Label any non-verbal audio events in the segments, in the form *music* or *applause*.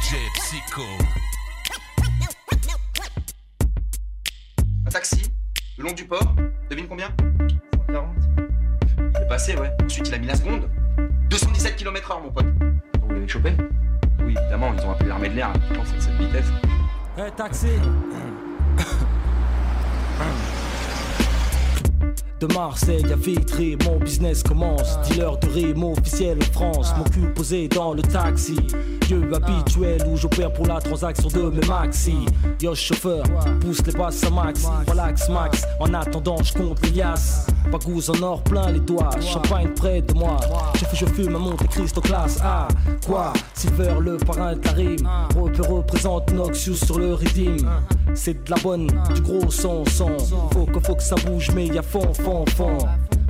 DJ Psycho. Un taxi, le long du port, devine combien? 140. Il est passé, ouais. Ensuite, il a mis la seconde. 217 km/h, mon pote. Vous l'avez chopé Oui, évidemment, ils ont appelé l'armée de l'air. Je pense à cette vitesse. Eh, taxi *coughs* *coughs* *coughs* De Marseille à Vitry, mon business commence. Dealer de rime officiel en France. Mon cul posé dans le taxi. Lieu habituel où j'opère pour la transaction de mes maxi. Yo, chauffeur, pousse les basses à max. Relax, max. En attendant, je compte les liasses. Bagouze en or plein les doigts. Champagne près de moi. Je fais, je fume à Monte Cristo classe A. Quoi? Silver, le parrain de la rime. Repère représente Noxious sur le redeem. C'est de la bonne, du gros son, son. Faut que, faut que ça bouge, mais y a fond, fond, fond.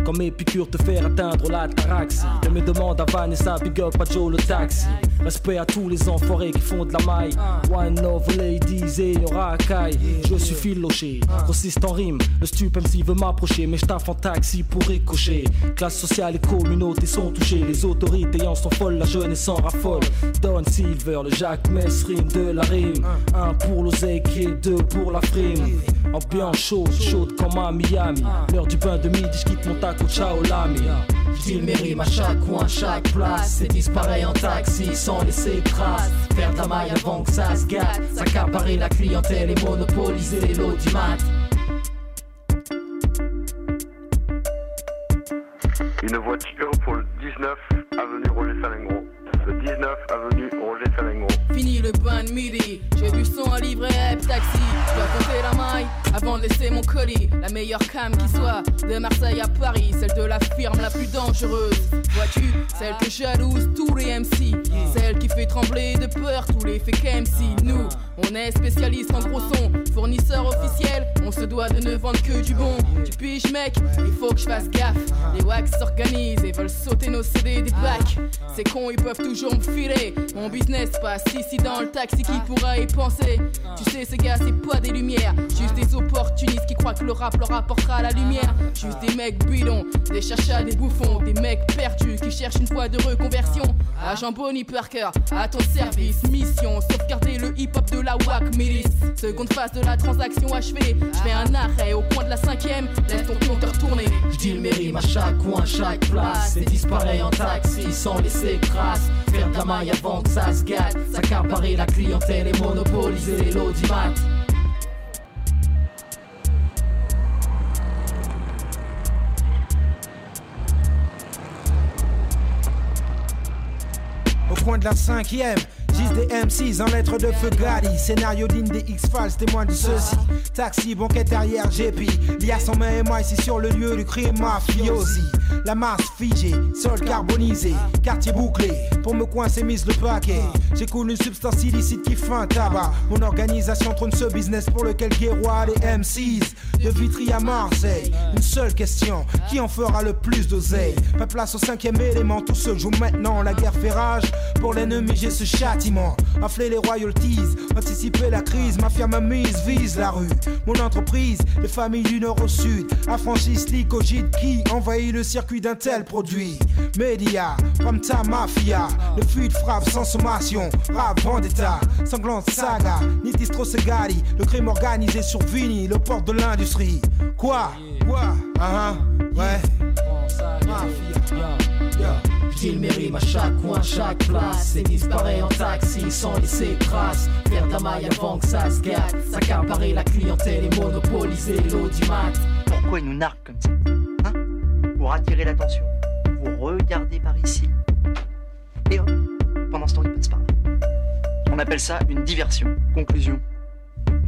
Comme mes piqûres te faire atteindre la taraxie. Je me demande à Vanessa, big up à Joe le taxi. Respect à tous les enfoirés qui font de la maille. One of ladies et on racaille. Je suis filoché, grossiste en rime. Le stup MC veut m'approcher, mais je taffe en taxi pour ricocher. Classe sociale et communauté sont touchées. Les autorités en sont folles, la jeunesse en raffole. Don Silver, le Jacques Mess rime de la rime. Un pour l'oseille et deux pour la frime. Ambiance chaude, chaude comme à Miami. L'heure du bain de midi, je quitte mon taco, ciao l'ami. Mes rimes à chaque coin, chaque place. Et disparaît en taxi sans laisser trace. Faire la maille avant que ça se gâte. S'accaparer la clientèle et monopoliser les lots du mat. Une voiture pour le 19 avenue Roger Salengro. Le 19 avenue. J'ai du son à livrer, hep taxi. Dois compter la maille avant de laisser mon colis. La meilleure cam qui soit, de Marseille à Paris, celle de la firme la plus dangereuse. Vois-tu, celle que jalouse tous les MC, celle qui fait trembler de peur tous les fake MC. Nous, on est spécialiste en gros son, fournisseur officiel, on se doit de ne vendre que du bon. Tu piges mec, il faut que je fasse gaffe. Les wax s'organisent et veulent sauter nos CD des bacs. Ces cons ils peuvent toujours me filer. Mon business passe ici dans le taxi qui pourra y penser? Tu sais ces gars c'est pas des lumières, juste des opportunistes qui croient que le rap leur apportera la lumière. Juste des mecs bidons, des chachas, des bouffons, des mecs perdus qui cherchent une fois de reconversion. Agent Bonnie Parker, à ton service, mission, sauvegarder le hip-hop de la Seconde phase de la transaction achevée, je fais un arrêt au coin de la cinquième, laisse ton compteur tourner. J'dis mes rimes à chaque coin, chaque place. Et disparaît en taxi sans laisser trace. De la maille avant que ça se gâte. S'accaparer la clientèle et monopoliser les lots mat. Au coin de la cinquième, gisent des M6 en lettres de feu Gali. Scénario digne des X-Files témoin de ceci. Taxi, banquette arrière, GP. Lias en main et moi ici sur le lieu du crime mafiosi. La masse figée, sol carbonisé, quartier bouclé. Pour me coincer, mise le paquet. J'écoule une substance illicite qui fait un tabac. Mon organisation trône ce business pour lequel guerroient les M6. De Vitry à Marseille, une seule question qui en fera le plus d'oseille? Pas place au cinquième élément, tout se joue maintenant. La guerre fait rage, pour l'ennemi j'ai ce châtiment. Enfler les royalties, anticiper la crise. Ma firme mise vise la rue. Mon entreprise, les familles du nord au sud, affranchissent l'icogite qui envahit le circuit d'un tel produit. Média, comme ta mafia, le fut frappe sans sommation, rap vendetta, sanglante saga, Nitistro Segali, le crime organisé sur Vini, le port de l'industrie. Quoi? Quoi? Ah ah, ouais. J'dis mes rimes à chaque coin, chaque place Et disparaît en taxi sans laisser trace Faire de la maille avant que ça se gâte S'accaparer la clientèle et monopoliser l'audimat Pourquoi ils nous narquent comme ça Hein? Pour attirer l'attention. Vous regardez par ici. Et hop, pendant ce temps, ils passent par là. On appelle ça une diversion. Conclusion.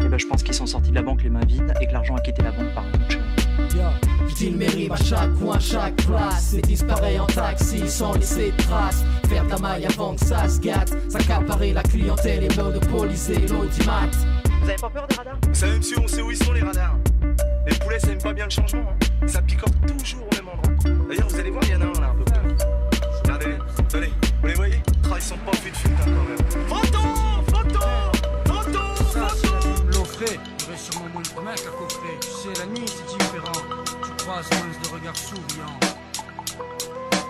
Et ben, je pense qu'ils sont sortis de la banque les mains vides et que l'argent a quitté la banque par un bout de chemin. Mes rimes à chaque coin, chaque place Et disparaît en taxi sans laisser trace Faire de la maille avant que ça se gâte S'accaparer la clientèle et monopoliser l'audimat Vous avez pas peur des radars? Vous savez, monsieur, on sait où ils sont les radars. Les poulets, ça aime pas bien le changement. hein. Ça picote toujours au même endroit. D'ailleurs, vous allez voir, il y en a un là un peu plus. Regardez, tenez, vous les voyez? Ah, ils sont pas fut fut quand même. Photo Photo Photo Photo L'offret, j'aurais sûrement moins de mec à coffrer. Tu sais, la nuit c'est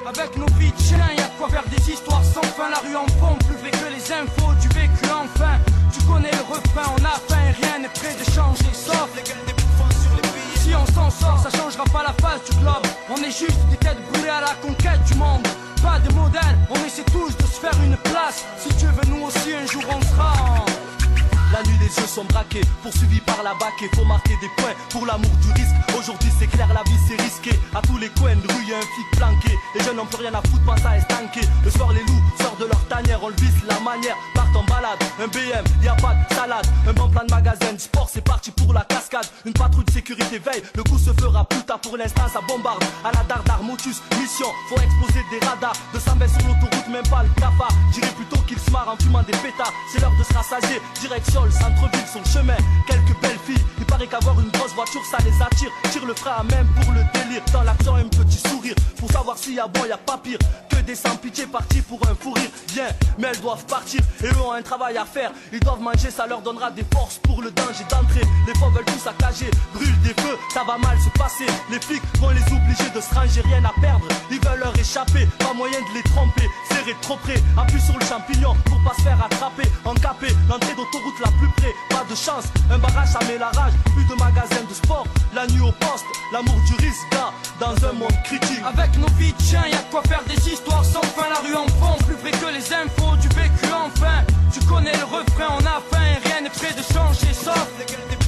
Avec nos vies de chien, y a de quoi faire des histoires sans fin. La rue en fond, plus vrai que les infos du vécu enfin. Tu connais le refrain, on a faim, rien n'est prêt de changer, sauf Si on s'en sort, ça changera pas la face du globe. On est juste des têtes brûlées à la conquête du monde. Pas de modèle, on essaie tous de se faire une place. Si tu veux, nous aussi un jour on sera en la nuit, les yeux sont braqués, poursuivis par la bac et faut marquer des points pour l'amour du risque. Aujourd'hui, c'est clair, la vie c'est risqué. À tous les coins de rue, y'a un flic planqué. Les jeunes n'ont plus rien à foutre, pas à estanquer. Le soir, les loups sortent de leur tanière, on le visse la manière. En balade, un BM, y a pas de salade. Un bon plan de magasin, sport, c'est parti pour la cascade. Une patrouille de sécurité veille, le coup se fera plus pour l'instant, ça bombarde. À la dardar, motus, mission, faut exposer des radars. De 120 sur l'autoroute, même pas le cafard. J'irai plutôt qu'il se marre en fumant des pétards. C'est l'heure de se rassasier, direction le centre-ville, son chemin. Quelques belles filles, il paraît qu'avoir une grosse voiture, ça les attire. Tire le frein à même pour le délire. Dans l'action, un petit sourire. Pour savoir s'il y a bon, y a pas pire. Que des sans pitié partis pour un fou rire. Bien, mais elles doivent partir et un travail à faire. Ils doivent manger, ça leur donnera des forces pour le danger d'entrer. Les fois veulent tout saccager, brûlent des feux, ça va mal se passer. Les flics vont les obliger de se ranger, rien à perdre. Ils veulent leur échapper, pas moyen de les tromper. Serrer trop près, appuie sur le champignon pour pas se faire attraper. Encapé, l'entrée d'autoroute la plus près, pas de chance. Un barrage, ça met la plus de magasins de sport. La nuit au poste, l'amour du risque, dans un monde critique. Avec nos vies chien, y a quoi faire des histoires sans fin. La rue en fond, plus vrai que les infos du Tu connais le refrain, on a faim, rien n'est prêt de changer, sauf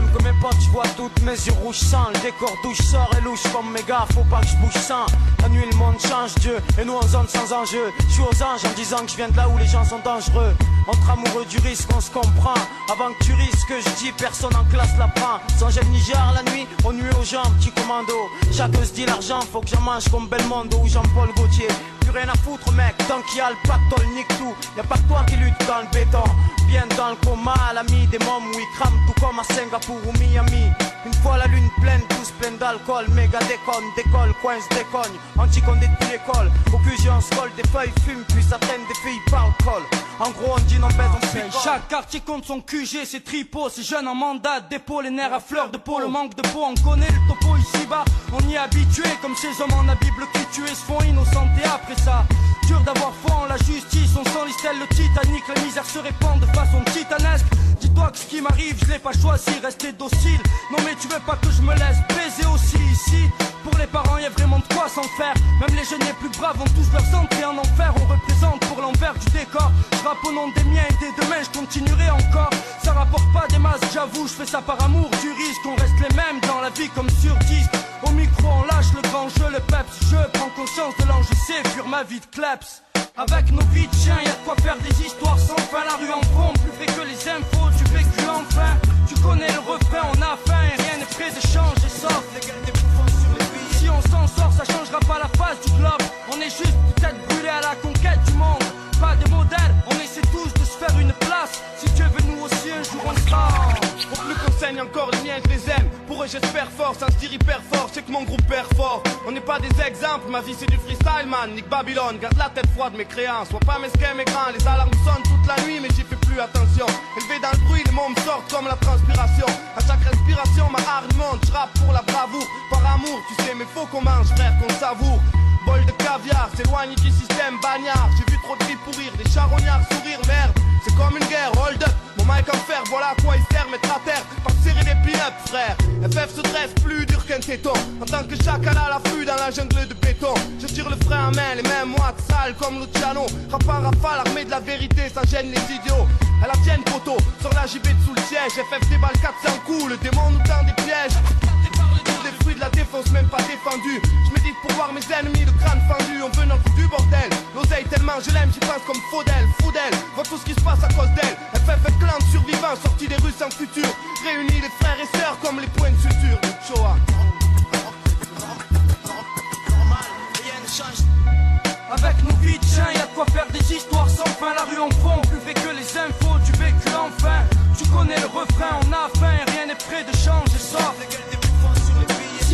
même que mes potes, tu vois toutes mes yeux rouges sans. Le décor douche sort et louche comme mes gars, faut pas que je bouge sans. La nuit le monde change Dieu et nous en zone sans enjeu. Je suis aux anges en disant que je viens de là où les gens sont dangereux. Entre amoureux du risque on se comprend. Avant que tu risques je dis personne en classe la prend. Sans gel Niger la nuit on nuit aux gens petit commando. Chacun se dit l'argent faut que j'en mange comme Belmondo ou Jean-Paul Gaultier. Rien à foutre mec Tant qu'il y a le pactole nique tout. Y'a pas que toi qui lutte dans le béton. Bien dans le coma l'ami des mômes où ils crament tout comme à Singapour Miami. Une fois la lune pleine tous pleins d'alcool. Méga déconne, décolle, coince, décogne. Anti-condé depuis l'école Au QG on se colle, des feuilles fument Puis traîne des filles par le col En gros on dit non bête on fait Chaque quartier compte son QG, c'est tripot C'est jeunes en mandat, dépôt les nerfs à fleur de peau Le manque de peau, on connaît le topo ici bas On y est habitué comme ces hommes en la Bible qui tuaient se font innocents et après ça. Dur d'avoir foi en la justice, on sent l'istelle, le Titanic, la misère se répand de façon titanesque. Dis-toi que ce qui m'arrive, je l'ai pas choisi, rester docile. Non mais tu veux pas que je me laisse baiser aussi ici Pour les parents, y a vraiment de quoi s'en faire. Même les jeunes les plus braves vont tous leur entrer en enfer. On représente pour l'envers du décor. Je au nom des miens et dès demain, je continuerai encore. Ça rapporte pas des masses, j'avoue, je fais ça par amour du risque. On reste les mêmes dans la vie comme sur disque. Au micro, on lâche le grand jeu, le peps. Je prends conscience de l'enjeu, c'est ma vie de kleps. Avec nos vies de chiens, y a de quoi faire des histoires sans fin. La rue en fond, plus fait que les infos du vécu enfin. Tu connais le refrain, on a faim et rien n'est prêt de changer, sauf Si on s'en sort, ça changera pas la face du globe. On est juste peut-être brûlé à la conquête du monde. Pas de modèle, on essaie tous de se faire une Si Dieu veut nous aussi un jour on sera. Au plus qu'on saigne encore, les miens je les aime. Pour eux j'espère fort, c'est un style hyper fort, c'est que mon groupe perd fort. On n'est pas des exemples, ma vie c'est du freestyle man. Nick Babylone, garde la tête froide mes créances. Sois pas mesquin mes grands, les alarmes sonnent toute la nuit, mais j'y fais plus attention. Élevé dans le bruit, les mots me comme la transpiration. À chaque respiration, ma hargne monte, je pour la bravoure. Par amour, tu sais, mais faut qu'on mange, frère, qu'on savoure. Caviar, s'éloigne du système bagnard. J'ai vu trop de filles pourrir, des charognards sourire, merde. C'est comme une guerre, hold up. Mon mic en fer, voilà quoi il sert, mettre à terre. Pas serrer des pin-up, frère. FF se dresse plus dur qu'un téton. En tant que chacal à l'affût dans la jungle de béton. Je tire le frein à main, les mêmes moites sales comme Luciano. Rap en rafale, armé de la vérité, ça gêne les idiots. À la tienne, poteau, sur la JB sous le siège. FF déballe 400 coups, le démon nous tend des pièges. Les fruits de la défense, même pas défendu. Je médite pour voir mes ennemis, le crâne fendu. On veut notre du bordel. L'oseille tellement je l'aime, j'y pense comme Faudel. Faudel, vois tout ce qui se passe à cause d'elle. FF clan de survivants, sortis des rues sans futur. Réunis les frères et sœurs comme les points de suture. Shoah. Avec nos vies de chiens, y a de quoi faire des histoires sans fin. La rue en fond, plus fait que les infos du vécu enfin. Tu connais le refrain, on a faim, rien n'est prêt de changer, Si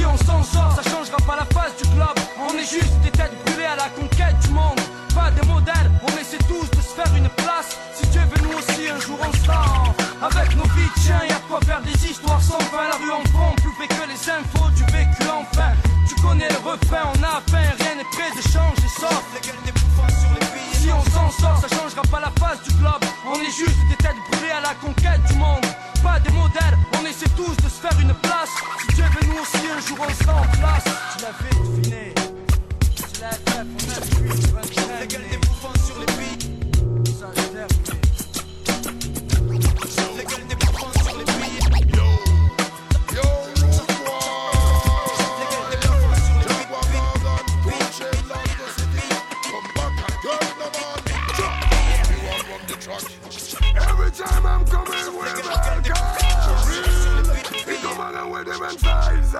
on s'en sort, ça changera pas la face du globe. On est juste des têtes brûlées à la conquête du monde. Pas des modèles, on essaie tous de se faire une place. Si tu veut, nous aussi un jour on sera. Avec nos vies, tiens, y'a quoi faire des histoires sans fin. La rue en prend plus fait que les infos du vécu enfin. Tu connais le refrain, on a à peine, rien n'est prêt de changer, sauf les gueules des sur les sort, ça changera pas la face du globe. On est juste des têtes brûlées à la conquête du monde. Pas des modèles, on essaie tous de se faire une place. Si Dieu veut nous aussi un jour on sera place. Tu l'avais deviné. C'est la FF, on them emphasize.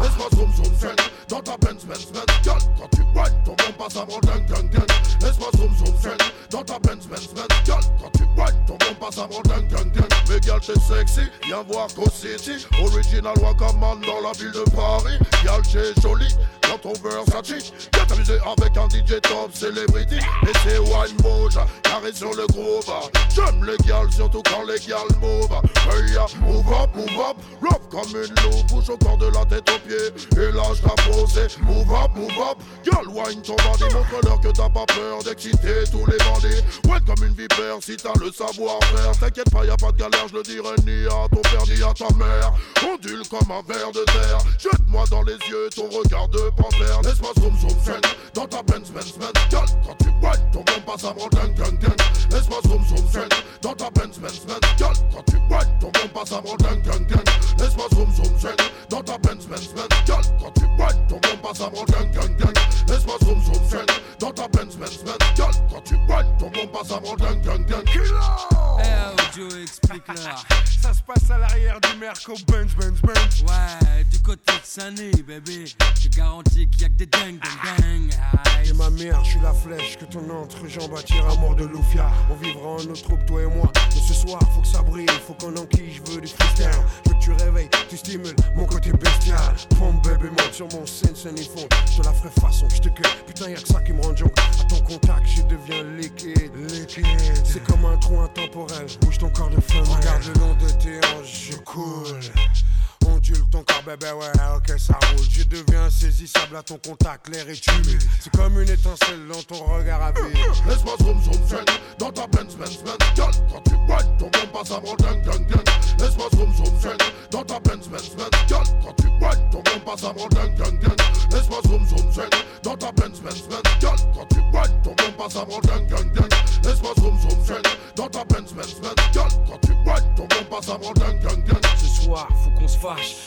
Laisse-moi zoom zoom zen dans ta Benz Benz Benz. Girl, quand tu whine, ton bon passe avant ding ding ding Laisse-moi zoom zoom zen dans ta Benz Benz Benz. Girl, quand tu whine, ton bon passe avant ding ding ding Mais girl, t'es sexy, viens voir Go City. Original Wakaman dans la ville de Paris. Girl, t'es jolie dans ton Versace Viens t'amuser avec un DJ top celebrity. Et c'est wine mouche, carré sur le groove J'aime les gals, surtout quand les gals move Hey, ya, up, rough comme une loupe Bouge au corps de la tête aux pieds. Et lâche ta posée Move up, move up, girl, wine ton bandit Montre-leur que t'as pas peur d'exciter tous les bandits. Ouais, comme une vipère si t'as le savoir-faire. T'inquiète pas, y a pas de galère, je le dirai ni à ton père ni à ta mère. Ondule comme un ver de terre. Jette-moi dans les yeux ton regard de panthère. Laisse-moi zoom zoom zen. Dans ta Benz Benz Benz Girl, quand tu whine, ton bon passe avant ding ding ding Laisse-moi zoom zoom dans ta Benz Benz Benz Girl, quand tu whine, ton bon passe avant ding ding ding Laisse-moi zoom zoom zen dans ta Benz Benz Benz Girl, quand tu whine, ton bon passe avant ding ding ding Laisse-moi zoom zoom zen dans ta Benz Benz Benz Girl, quand tu whine, ton bon passe avant ding ding ding Eh, Joe, explique-leur. Ça se passe à l'arrière du Merco Benz Benz Benz Ouais, du côté de Sané, bébé. Je garantis qu'il y a que des dingues, dingues, dingues. Et ma mère, je suis la flèche que ton entrejambe attire à mort de Loufia. On vivra en nos troupes, toi et moi. Mais ce soir, faut que ça brille, faut qu'on enquille, je veux du freestyle. Que tu réveilles, tu stimules mon côté bestial. Pompe bébé, monte sur mon scène, scène et fond. Je te la ferai façon, je te cueille. Putain, y'a que ça qui me rend junk. À ton contact, je deviens liquide. Liquide. C'est comme un trou intemporel. Bouge ton corps de femme. Regarde le long de tes hanches, je coule. Ondule ton corps, bébé, ouais, ok, ça roule. Je deviens insaisissable à ton contact, l'air est humide. C'est comme une étincelle dans ton regard à vide. Laisse-moi zoom zoom zen dans ta Benz Benz Benz. Girl, quand tu whine, ton bon passe avant ding ding ding. Laisse-moi zoom zoom zen dans ta Benz Benz Benz. Girl, quand tu whine, ton bon passe avant ding ding ding. Laisse-moi zoom zoom zen dans ta Benz Benz Benz. Girl, quand tu whine, ton bon passe avant ding ding ding. Laisse-moi zoom zoom zen dans ta Benz Benz Benz. Girl, quand tu whine, ton bon passe avant ding ding ding. Ce soir, faut qu'on se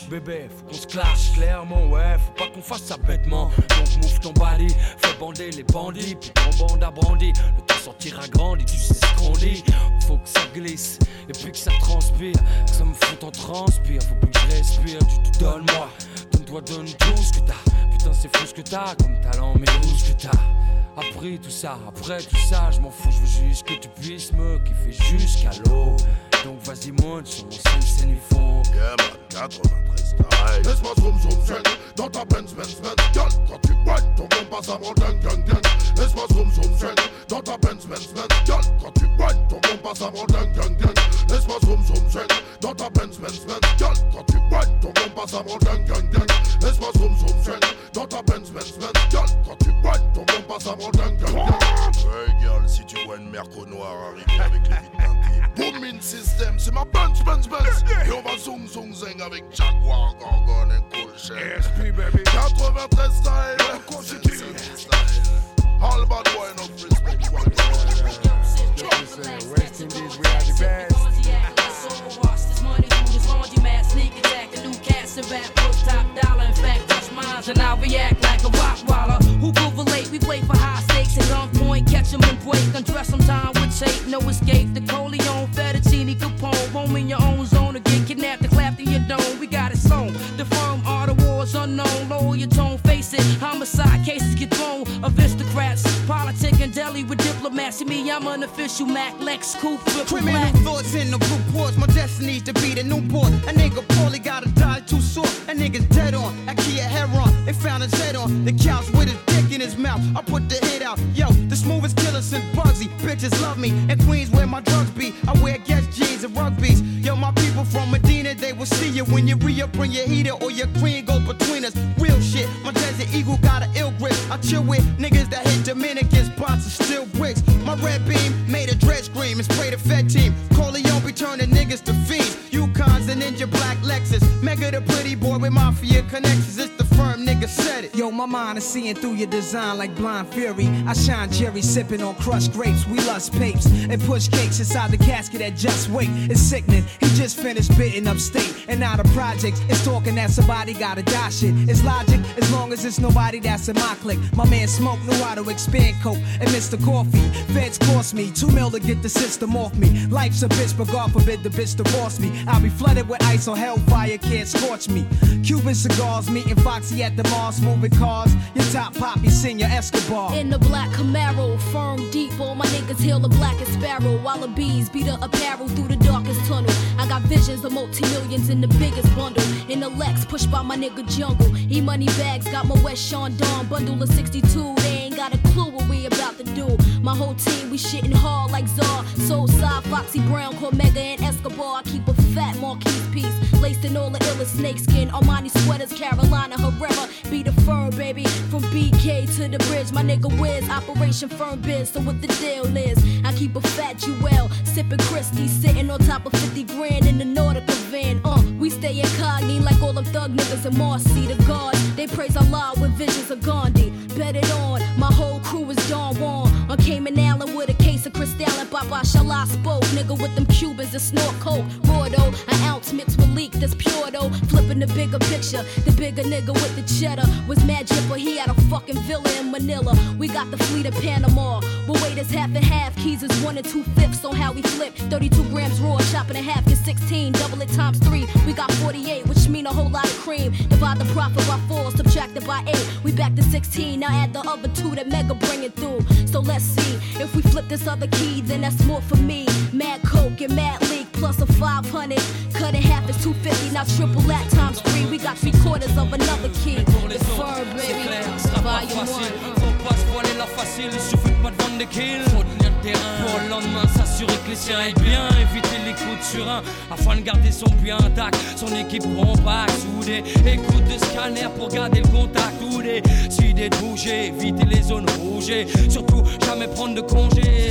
bébé, faut qu'on se clash clairement, ouais, faut pas qu'on fasse ça bêtement. Donc move ton body, fais bander les bandits, puis ton bande a brandi. Le temps sortira grandi, tu sais ce qu'on dit. Faut que ça glisse, et puis que ça transpire, que ça me fout en transpire. Faut plus que je respire, tu te donnes-moi, donne-toi, donne tout ce que t'as. Putain, c'est fou ce que t'as, comme talent, mais où ce que t'as. Après tout ça, après tout ça, je m'en fous, je veux juste que tu puisses me kiffer jusqu'à l'eau. Donc vas-y monte sur mon scène, scène ils font Yeah man, 93 style Laisse-moi zoom zoom dans ta Benz Benz Benz Girl, quand tu whine, ton bon passe avant ding ding ding Laisse-moi zoom zoom dans ta Benz Benz Benz Girl, quand tu whine, ton bon passe avant ding ding ding Laisse-moi zoom zoom dans ta Benz Benz Benz quand tu whine, ton bon passe avant ding ding ding Laisse-moi zoom zoom zen dans ta Benz Benz Benz Girl, quand tu whine, ton Hey girl, si tu vois une merco noire arriver avec les vides system, c'est ma Benz Benz Benz Et on va zoom zoom zing avec Jaguar, Gorgon et Cool Shell SP baby. 93 style, continue All bad boy, no respect West Indies, we are the best. And I react like a rock waller. Who will relate. We play for high stakes at gunpoint, and break. Undress some time with tape, no escape. The Coleon, Fettuccine, Capone. Roam in your own zone or get kidnapped and clapped in your dome. We got it sewn. The firm are the wars unknown. Lower your tone, face it. Homicide cases get thrown. Aristocrats, politic and deli with diplomacy. Me, I'm an official Mac Lex triple Criminal black. thoughts in the reports. My destiny's to be the new Newport. A nigga poorly gotta die too short. A nigga's dead on. I key a heron. They found his head on the couch with his dick in his mouth. I put the out. Yo, the smoothest killer since Bugsy. Bitches love me. And Queens where my drugs be. I wear Guess jeans and rugbies. Yo, my people from Medina, they will see you when you re-up, bring your heater or your queen goes between us. Real shit. My desert eagle got an ill grip. I chill with niggas that hit Dominicans. real bricks. My red beam made a dread scream and spray the Fed team. Corleone be turning niggas to fiends. Yukons and Ninja Black Lexus. Mega the pretty boy with mafia connections. It's Yo, my mind is seeing through your design like blind fury. I shine Jerry sipping on crushed grapes. We lust papes and push cakes inside the casket at Just Wait. It's sickening. He just finished bitten upstate and now the projects. It's talking that somebody gotta die shit. It's logic as long as it's nobody that's in my clique. My man Smoke knew how to expand coke and Mr. Coffee. Feds cost me two mil to get the system off me. Life's a bitch, but God forbid the bitch divorce me. I'll be flooded with ice or hellfire can't scorch me. Cuban cigars, meeting Foxy at the Mars, moving cars. Your top poppy, senior Escobar. In the black Camaro, firm deep, all my niggas hail the blackest sparrow. Wallabies beat the apparel through the darkest tunnel. I got visions of multi millions in the biggest bundle. In the Lex, pushed by my nigga Jungle. E money bags, got my West Sean Dawn bundle of 62. They ain't got a clue what we about to do. My whole team, we shitting hard like Czar. Soul side, Foxy Brown, Cormega, and Escobar. I keep a fat Marquise piece. Laced in all the illest snakeskin. Armani sweaters, Carolina Herrera. Be the firm, baby. From BK to the bridge, my nigga Wiz. Operation Firm Biz. So what the deal is? I keep a fat Jewel. Sipping Christie, sitting on top of 50 grand in the Nautica van. Uh, we stay incognito like all them thug niggas in Marcy. The gods, they praise Allah with visions of Gandhi. Bet it on, my whole crew is Don Juan. On Cayman and Papa Shala spoke. Nigga with them Cubans that snort coke. Raw an ounce mixed with leak that's pure though. Flipping the bigger picture. The bigger nigga with the cheddar was mad but he had a fucking villa in Manila. We got the fleet of Panama. But wait, it's half and half. Keys is one and two fifths on how we flip. 32 grams raw, chopping in half is 16. Double it times three. We got 48, which mean a whole lot of cream. Divide the profit by four, subtracted by eight. We back to 16. Now add the other two that Mega bringing through. So let's see if we flip this other key, then that's more for me. Mad Coke and Mad Leak plus a 500. Cut in half is 250. Now triple that times three. We got three quarters of another key. The fur, baby. Volume one. Faut pas se voiler la facile, il suffit pas de vendre des kills. Faut tenir le terrain pour le lendemain s'assurer que les siens aillent bien. Éviter les coups de surin afin de garder son puits intact. Son équipe compacte, soudée. Écoute de scanner pour garder le contact. Ou décider de bouger, éviter les zones rouges. Et surtout, jamais prendre de congé.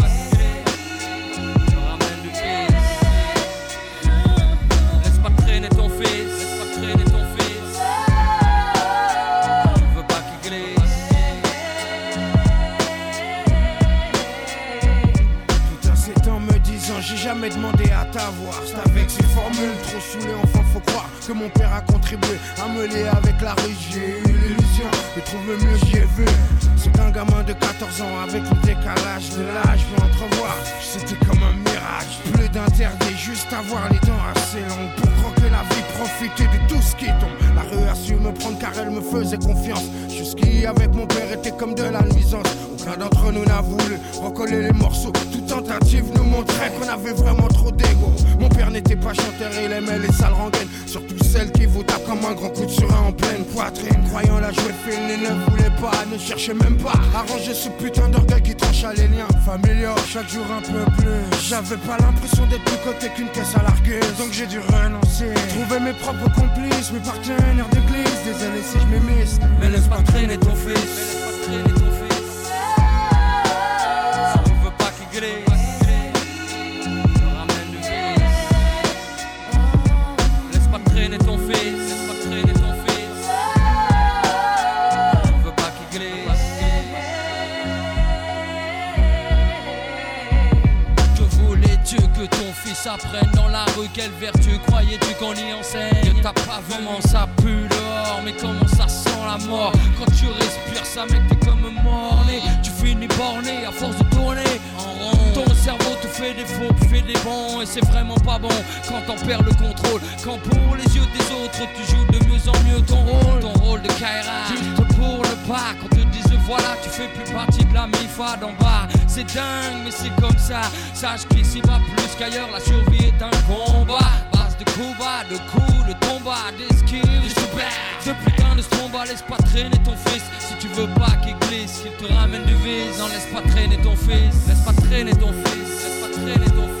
ces formules trop saoulées enfin faut croire que mon père a contribué à me lier avec la rue. J'ai eu l'illusion de trouver mieux j'y ai vu. C'est qu'un gamin de 14 ans avec le décalage de l'âge. Peut entrevoir C'était comme un mirage. Plus d'interdit juste avoir les dents assez longues Pour croquer la vie profiter de tout ce qui tombe La rue a su me prendre car elle me faisait confiance Jusqu'y avec mon père était comme de la nuisance aucun d'entre nous n'a voulu recoller les morceaux. Toute tentative nous montrait qu'on avait vraiment trop d'ego. Mon père n'était pas chanteur, il aimait les sales rengaines. Surtout celles qui vous tapent comme un grand coup de surin en pleine poitrine. Croyant la jouer fine, il ne voulait pas, ne cherchait même pas à ranger ce putain d'orgueil qui trancha les liens familiaux. Chaque jour un peu plus. J'avais pas l'impression d'être plus côté qu'une caisse à largueuse. Donc j'ai dû renoncer. Trouver mes propres complices, mes partenaires d'église. Désolé si je m'émisse. Mais laisse pas traîner ton fils, apprenne dans la rue Quelle vertu croyais-tu qu'on y enseigne? T'as pas vraiment ça pue dehors Mais comment ça sent la mort? Quand tu respires ça mec t'es comme mort-né Tu finis borné à force de tourner Ton cerveau te fait des faux fait des bons Et c'est vraiment pas bon quand t'en perds le contrôle. Quand pour les yeux des autres tu joues de mieux en mieux ton rôle. Ton rôle de Kaira. Pour le pas Quand te disent voilà tu fais plus partie de la MIFA d'en bas. C'est dingue mais c'est comme ça. Sache qu'ici va plus qu'ailleurs La survie est un combat de coups bas, de coups, de tombats Des skills, des super De putain de stromba Laisse pas traîner ton fils. Si tu veux pas qu'il glisse Qu'il te ramène Laisse pas traîner ton fils, laisse pas traîner ton fils, laisse pas traîner ton fils.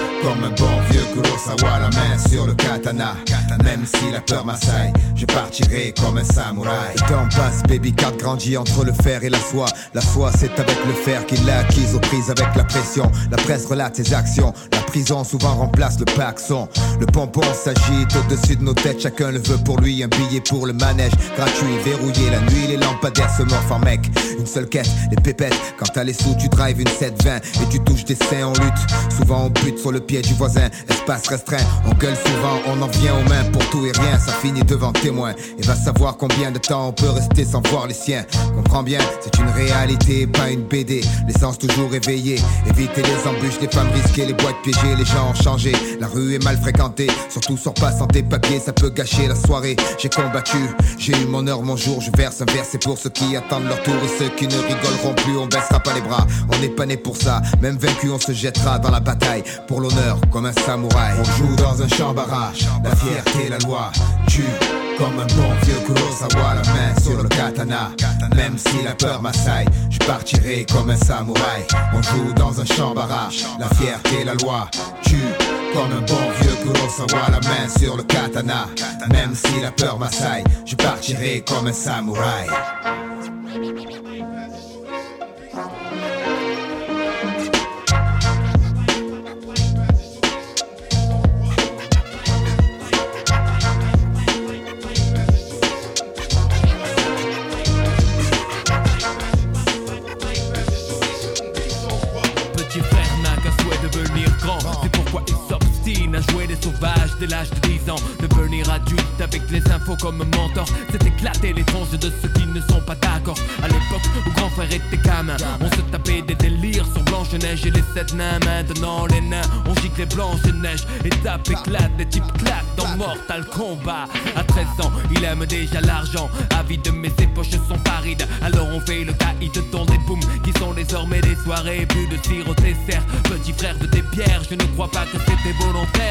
comme un bon vieux Kurosawa, la main sur le katana. Même si la peur m'assaille, je partirai comme un samouraï. Le temps passe, baby card grandit entre le fer et la soie. La foi, c'est avec le fer qu'il l'a acquise aux prises avec la pression. La presse relate ses actions. La prison souvent remplace le paxon. Le pompon s'agite au-dessus de nos têtes, chacun le veut pour lui. Un billet pour le manège, gratuit, verrouillé. La nuit, les lampadaires se morfent en mec. Une seule quête, les pépettes. Quand t'as les sous, tu drives une 720 et tu touches des seins en lutte. Souvent on bute sur le pied du voisin, espace restreint. On gueule souvent, on en vient aux mains pour tout et rien. Ça finit devant témoin. Et va savoir combien de temps on peut rester sans voir les siens. Comprends bien, c'est une réalité, pas une BD. L'essence toujours éveillée. Éviter les embûches, les femmes risquées, les boîtes piégées, les gens ont changé. La rue est mal fréquentée, surtout sors pas sans tes papiers, ça peut gâcher la soirée. J'ai combattu, j'ai eu mon heure, mon jour. Je verse un verre, c'est pour ceux qui attendent leur tour et ceux qui ne rigoleront plus. On baissera pas les bras, on n'est pas né pour ça. Même vaincu, on se jettera dans la bataille pour l'honneur comme un samouraï. On joue dans un champ barrage, la fierté, la loi tue. Comme un bon vieux Kurosawa, la main sur le katana. Même si la peur m'assaille, je partirai comme un samouraï. On joue dans un champ barrage, la fierté, la loi tue. Comme un bon vieux Kurosawa, la main sur le katana. Même si la peur m'assaille, je partirai comme un samouraï. Jouer les sauvages dès l'âge de 10 ans. Devenir adulte avec les infos comme mentor, c'est éclater les tronches de ceux qui ne sont pas d'accord. À l'époque où grand frère était gamin, on se tapait des délires sur Blanche-Neige et les sept nains. Maintenant, les nains, on gicle les Blanche-Neige. Étape éclate, des types claquent dans Mortal Kombat. À 13 ans, il aime déjà l'argent. Avide, mais ses poches sont arides. Alors on fait le caïd dans des booms qui sont désormais des soirées. Plus de tir au dessert. Petit frère de tes pierres, je ne crois pas que c'était volontaire.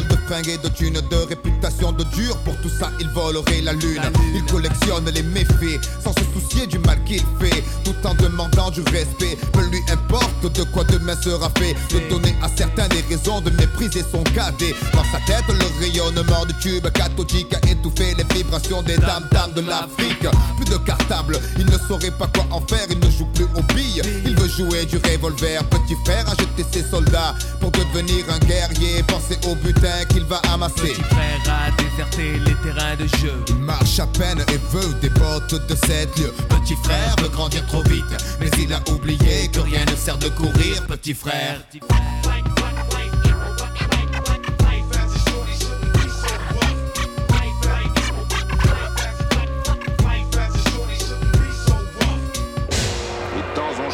De fringues et de thunes, de réputation de dur. Pour tout ça, il volerait la lune. Il collectionne les méfaits sans se soucier du mal qu'il fait, tout en demandant du respect. Peu lui importe de quoi demain sera fait. De donner à certains des raisons de mépriser son cadet. Dans sa tête, le rayonnement du tube cathodique a étouffé les vibrations des dames dames de l'Afrique. Plus de cartable. Il ne saurait pas quoi en faire, il ne joue plus aux billes. Il veut jouer du revolver. Petit frère a jeté ses soldats pour devenir un guerrier. Pensez au butin qu'il va amasser. Petit frère a déserté les terrains de jeu. Il marche à peine et veut des bottes de sept lieux. Petit frère veut grandir trop vite, mais il a oublié que rien ne sert de courir. Petit frère.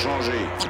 Changé.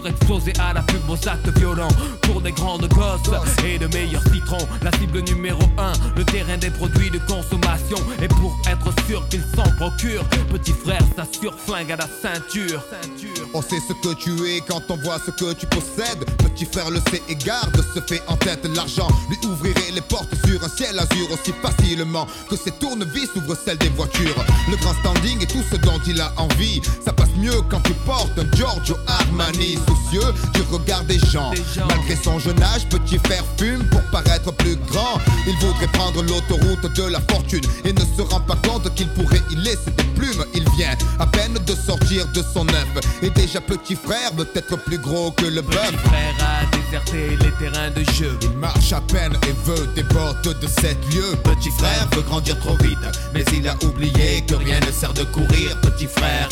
surexposé à la pub aux actes violents Pour des grandes gosses et de meilleurs citrons. La cible numéro 1, le terrain des produits de consommation. Et pour être sûr qu'il s'en procure Petit frère s'assure flingue à la ceinture On sait ce que tu es quand on voit ce que tu possèdes. Petit frère le sait et garde, se fait en tête l'argent. Lui ouvrirait les portes sur un ciel azur aussi facilement que ses tournevis ouvrent celles des voitures. Le grand standing et tout ce dont il a envie. Ça passe mieux quand tu portes un Giorgio Armani. Soucieux du regard des gens. Malgré son jeune âge, petit frère fume pour paraître plus grand. Il voudrait prendre l'autoroute de la fortune et ne se rend pas compte qu'il pourrait y laisser des plumes. Il vient à peine de sortir de son œuf. Et déjà petit frère veut être plus gros que le bœuf. frère a déserté les terrains de jeu. Il marche à peine et veut des bottes de sept lieux. Petit frère veut grandir trop vite, mais il a oublié que rien ne sert de courir. Petit frère.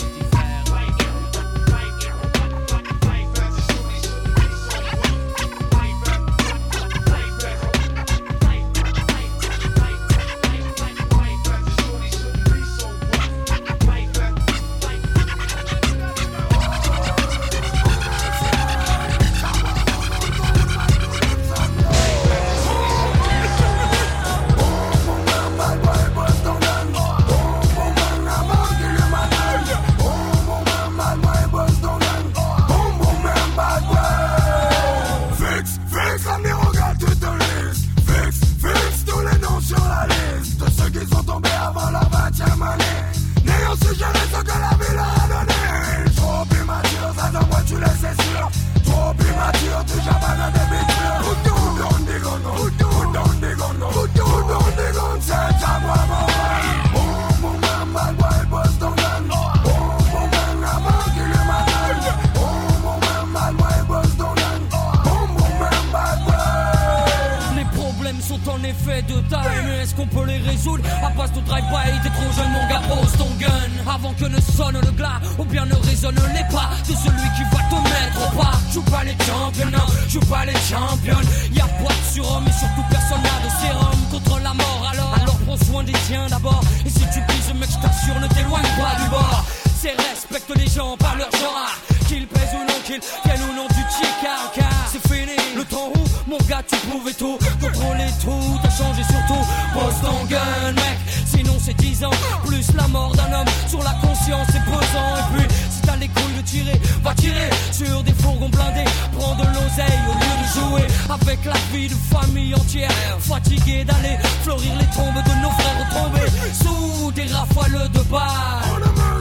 Qu'on peut les résoudre à base de drive-by T'es trop jeune, mon gars, pose ton gun avant que ne sonne le glas ou bien ne résonne les pas de celui qui va te mettre au pas. Joue pas les champions, non, joue pas les champions. Y'a pas de surhomme et surtout personne n'a de sérum contre la mort. Alors, alors prends soin des tiens d'abord. Et si tu pises, mec, je t'assure, ne t'éloigne pas du bord. C'est respecte les gens par leur genre, qu'ils pèsent ou non, qu'ils viennent ou non du car car c'est fini. Le temps où, mon gars, tu pouvais tout contrôler tout, t'as changé surtout. Pose ton gun, mec, sinon c'est 10 ans plus la mort d'un homme sur la conscience, c'est pesant. Et puis, si t'as les couilles de tirer, va tirer sur des fourgons blindés. Prends de l'oseille au lieu de jouer avec la vie de famille entière. Fatigué d'aller fleurir les tombes de nos frères tombés sous des rafales de balles.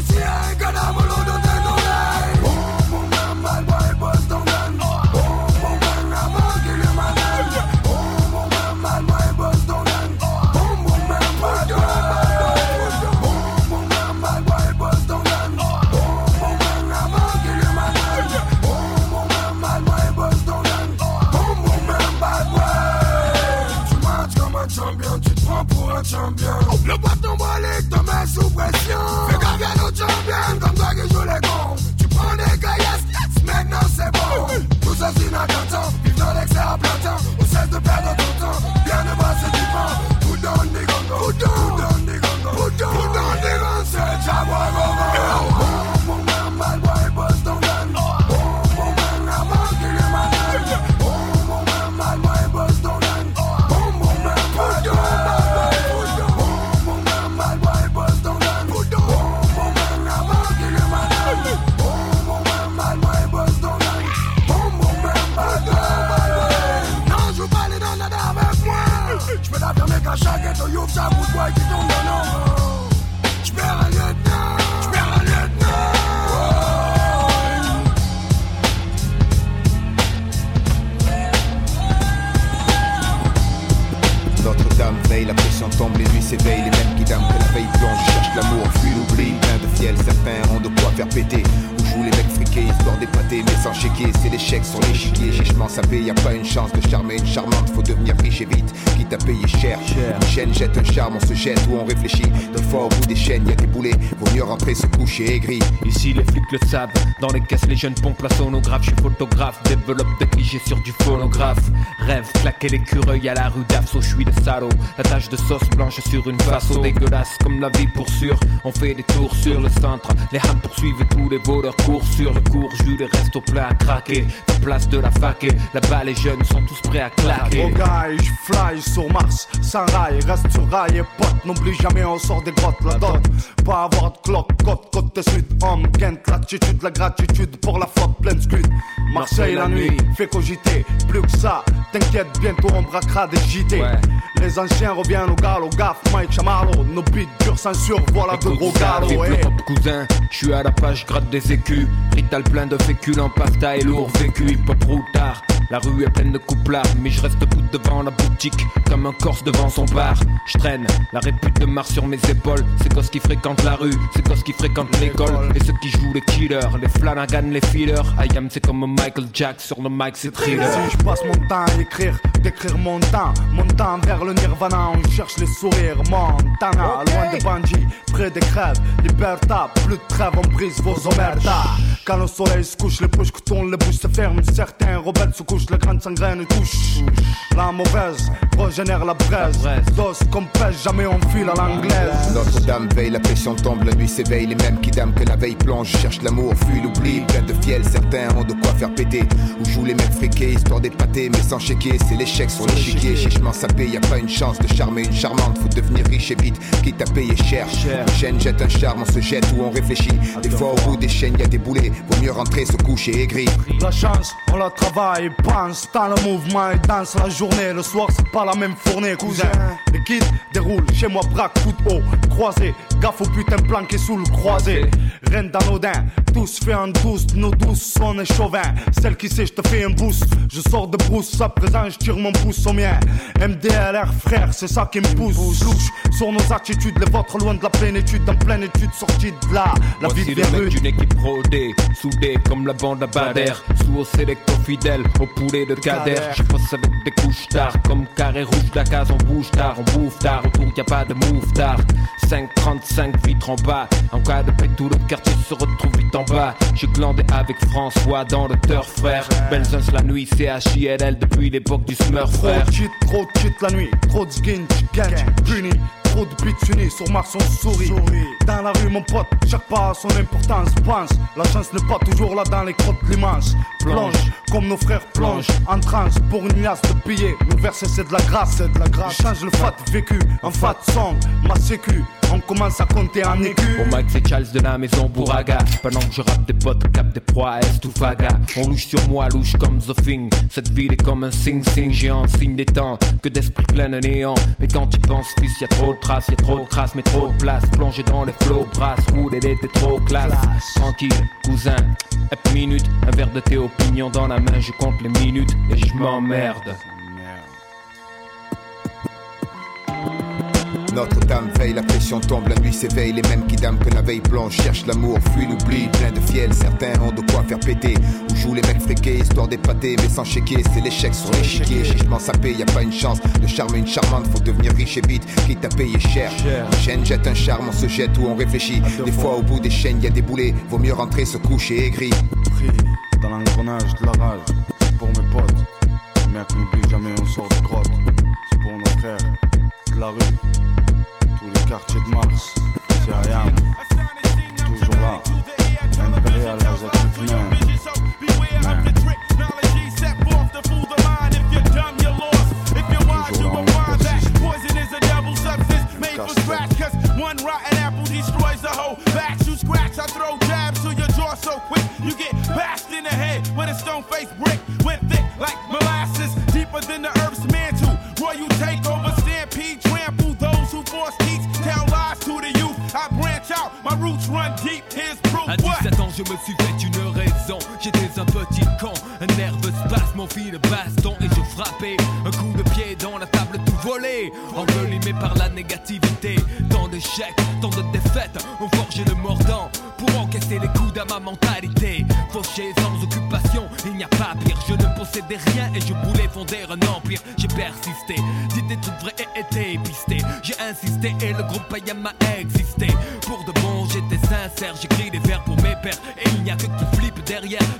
Tu sous pression. Fais gaffe à l'autre champion, comme toi qui joue les cons. Tu prends des caillasses, maintenant c'est bon. Tout ça c'est Le savent, dans les caisses les jeunes pompent la sonographe, je suis photographe, développe des clichés sur du phonographe. Rêve, claquer l'écureuil à la rue d'Afso, je suis le salaud. La tache de sauce blanche sur une face dégueulasse comme la vie pour sûr. On fait des tours sur le centre, les hams poursuivent tous les voleurs courent sur le cours, jus les restos pleins à craquer. La place de la fac et là-bas les jeunes sont tous prêts à claquer. Oh guy, je fly sur Mars, sans rail, reste sur rail et pote, n'oublie jamais on sort des grottes, la dot. Pas avoir de cloque, côte, côte de sud, homme, Kent, l'attitude, la gratitude pour la flotte pleine scud. Marseille la nuit, fait cogiter, plus que ça, t'inquiète, bientôt on braquera des JT. Les anciens reviennent au galop, gaffe, Mike Chamarlo, nos beats durs censure, voilà de gros galops, hop cousin, je suis à la page, gratte des écus. Rital plein de féculents, pasta et lourd vécu, hip hop routard. La rue est pleine de couplards, mais je reste debout devant la boutique, comme un corse devant son bar. Je traîne la répute de Mars sur mes épaules. C'est cos qui fréquentent la rue, c'est cos qui fréquentent l'école. Et ceux qui jouent les killers, les Flanagan, les fillers. I am, c'est comme Michael Jack sur le mic, c'est thriller. Si je passe mon temps à écrire, d'écrire mon temps, mon temps vers le nirvana, on cherche les sourires, Montana, loin des bandits, près des crèves, liberta, plus de trêve, on brise vos omertas. Quand le soleil se couche, les poches que tournent, les bouches se ferment, certains rebelles se couchent, les grandes sangraines touchent. La mauvaise régénère la braise, dos comme pêche, jamais on file à l'anglaise. Notre-Dame veille, la pression tombe, la nuit s'éveille, les mêmes qui dame que la veille plonge, cherchent l'amour, fuient l'oubli, plein de fiel, certains ont de quoi faire péter. Où jouent les mecs friqués, histoire d'épater, mais sans chéquier, c'est l'échec sur l'échiquier, chichement sapé, y a pas une chance de charmer une charmante, faut devenir riche et vite, quitte à payer cher. Une chaîne jette un charme, on se jette ou on réfléchit. Des fois au bout des chaînes, y a des boulets, vaut mieux rentrer se coucher aigri. La chance, on la travaille, pense dans le mouvement et danse la journée. Le soir, c'est pas la même fournée, cousin. Les kids déroulent chez moi, braque, coup de haut, croisé. Gaffe au putain planqué sous le croisé. Rien d'anodin, tous fait en douce, nos douces sont et chauvins. Celle qui sait, je te fais un boost. Je sors de brousse, à présent, je tire mon pouce au mien. MDLR, frère, c'est ça qui me pousse. Louche sur nos attitudes, les vôtres loin de la plénitude, en pleine étude, sortie de là. La vie Voici des le mec d'une équipe rodée, soudée comme la bande à Bader. Sous sélecto fidèle, au poulet de Kader. Je passe avec des couches tard, comme carré rouge, la case on bouge tard, on bouffe tard. Autour y a pas de move tard. 5,35 vitres en bas. En cas de paix, tout le quartier se retrouve vite en bas. J'ai glandé avec François dans le turf, frère. Belzens la nuit, CHILL depuis l'époque du Smurf, Trop frère. de cheat, trop cheat la nuit, trop de skin, puni. Trop de sur Mars on sourit. Dans la rue mon pote, chaque pas a son importance. Pense, la chance n'est pas toujours là dans les crottes l'immense. Plonge, comme nos frères plongent, en transe pour une liasse de billets. Nos versets c'est de la grâce, c'est de la grâce. Change le fat vécu en fat song, ma sécu. On commence à compter en écu. Au mic c'est Charles de la maison Bouraga Pendant que je rappe des potes, cap des proies, Est ou Faga On louche sur moi, louche comme The Thing. Cette ville est comme un sing-sing. Géant Signe des temps, que d'esprit plein de néant. Mais quand tu penses fils, y a trop de traces, y a trop de crasse Mais trop de place, plongé dans les flots Brasse, roule, elle était trop classe. Tranquille, cousin, hep minute Un verre de thé opinion dans la main. Je compte les minutes et je m'emmerde Notre-Dame veille, la pression tombe, la nuit s'éveille, les mêmes qui dame que la veille plonge, cherchent l'amour, fuient l'oubli, plein de fiel, certains ont de quoi faire péter. Où jouent les mecs friqués, histoire d'épater, mais sans chéquier, c'est l'échec sur l'échiquier, chichement sapé, y a pas une chance de charmer une charmante, faut devenir riche et vite, quitte à payer cher. Une chaîne jette un charme, on se jette ou on réfléchit. Des fois au bout des chaînes, y a des boulets, vaut mieux rentrer se coucher aigri. Pris dans l'engrenage de la rage, c'est pour mes potes. Mec, n'oublie jamais, on sort de grotte. C'est pour nos frères de la rue, les quartiers de Mars. C'est rien, toujours là. Impérial, la Zach One rotten apple destroys the whole batch. You scratch, I throw jabs to your jaw so quick. You get bashed in the head with a stone faced je me suis fait une raison. J'étais un petit con, un nerveux spasme, mon fil baston et je frappais un coup de pied dans la table tout volé, envelimé par la négativité. Tant d'échecs, tant de défaites ont forgé le mordant pour encaisser les coups à ma mentalité. Fauché sans occupation, il n'y a pas pire. Je ne possédais rien et je voulais fonder un empire. J'ai persisté, dit des trucs vrais et été pisté. J'ai insisté et le groupe païen m'a existé.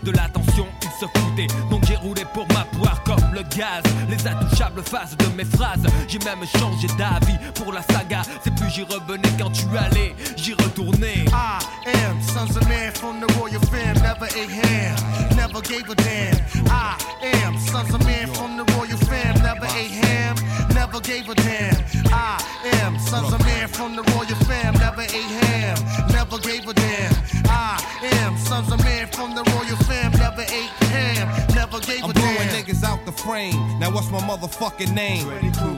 De l'attention, ils se foutaient. Donc j'ai roulé pour ma poire comme le gaz. Les intouchables faces de mes phrases. J'ai même changé d'avis pour la saga. C'est plus j'y revenais quand tu allais, j'y retournais. I am sons of man from the royal fam, never ate ham, never gave a damn. I am sons of man from the royal fam, never ate ham, never gave a damn. I am sons of man from the royal fam, never ate ham, never gave a what's my motherfucking name?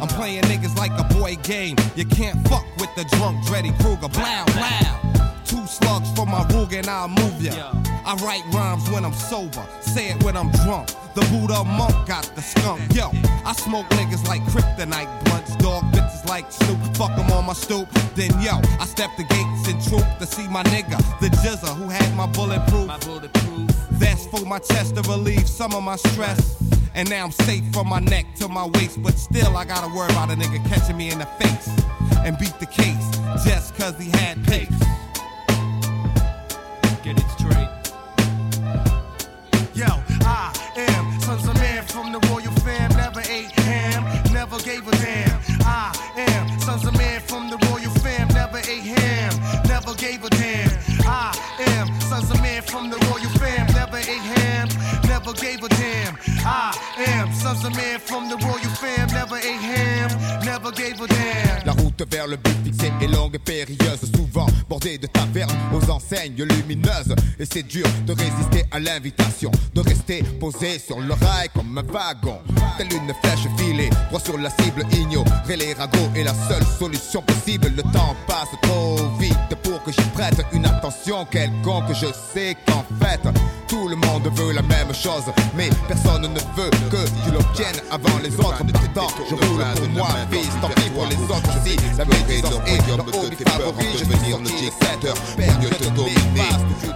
I'm playing niggas like a boy game. You can't fuck with the drunk Dreddy Kruger. Blow, blow. Two slugs for my rug and I'll move ya. I write rhymes when I'm sober, say it when I'm drunk. The Buddha monk got the skunk. Yo, I smoke niggas like kryptonite blunts, dog bitches like Snoop. Fuck 'em on my stoop. Then yo, I step the gates and troop to see my nigga, the Jizza who had my bulletproof. My bulletproof. That's for my chest to relieve some of my stress. And now I'm safe from my neck to my waist, but still I gotta worry about a nigga catching me in the face and beat the case just cause he had pace. Get it straight. Yo, I am sons of man from the royal fam, never ate ham, never gave a damn. I am sons of man from the royal fam, never ate ham, never gave a damn. I am sons of man from the royal fam, never ate ham, never gave a damn. I am. Sons of man from the royal fam, never ate ham, never gave a damn. La route vers le but fixé est longue et périlleuse, bordée de tavernes aux enseignes lumineuses. Et c'est dur de résister à l'invitation, de rester posé sur le rail comme un wagon. Telle une flèche filée, droit sur la cible, ignorer les ragots est la seule solution possible. Le temps passe trop vite pour que j'y prête une attention quelconque. Je sais qu'en fait, tout le monde veut la même chose, mais personne ne veut que tu l'obtiennes avant les autres. Pourtant, je roule pour moi, fils, tant pis pour les autres aussi. La médisance est le hobby favori, je sorti mieux te dominer.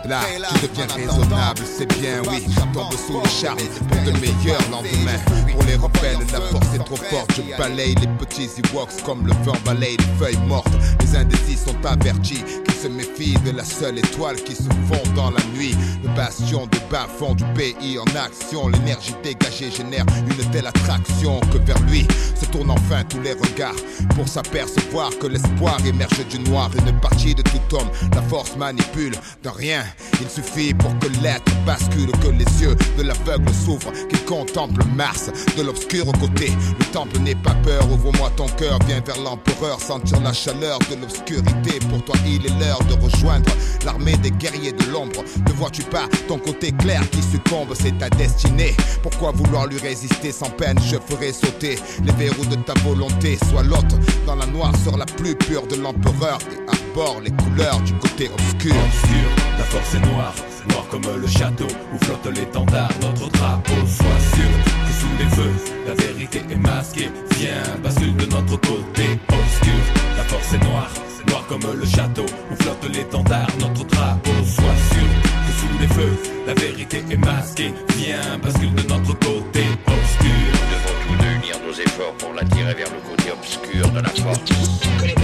Là, tu deviens raisonnable, c'est bien, oui. Tombe sous le charme pour de meilleurs lendemains. Pour les rebelles, la force est trop forte. Je balaye les petits Ewoks comme le vent balaye les feuilles mortes. Les indécis sont avertis qu'ils se méfient de la seule étoile qui se fond dans la nuit. Le bastion de bas-fond du pays en action. L'énergie dégagée génère une telle attraction que vers lui se tournent enfin tous les regards pour s'apercevoir que l'espoir émerge du noir. Une de tout homme, la force manipule de rien. Il suffit pour que l'être bascule, que les yeux de l'aveugle s'ouvrent, qu'il contemple Mars de l'obscur côté. Le temple n'est pas peur, ouvre-moi ton cœur, viens vers l'empereur, sentir la chaleur de l'obscurité. Pour toi, il est l'heure de rejoindre l'armée des guerriers de l'ombre. Ne vois-tu pas ton côté clair qui succombe, c'est ta destinée. Pourquoi vouloir lui résister? Sans peine Je ferai sauter les verrous de ta volonté. Sois l'hôte dans la noirceur la plus pure de l'empereur et les couleurs du côté obscur. Obscur, la force est noire, noire comme le château où flotte l'étendard, notre drapeau. Sois sûr que sous les feux, la vérité est masquée. Viens, bascule de notre côté. Obscur, la force est noire, noire comme le château où flotte l'étendard, notre drapeau. Sois sûr que sous les feux, la vérité est masquée. Viens, bascule de notre côté. Obscur. Nous devons tous unir nos efforts pour l'attirer vers le côté obscur de la force.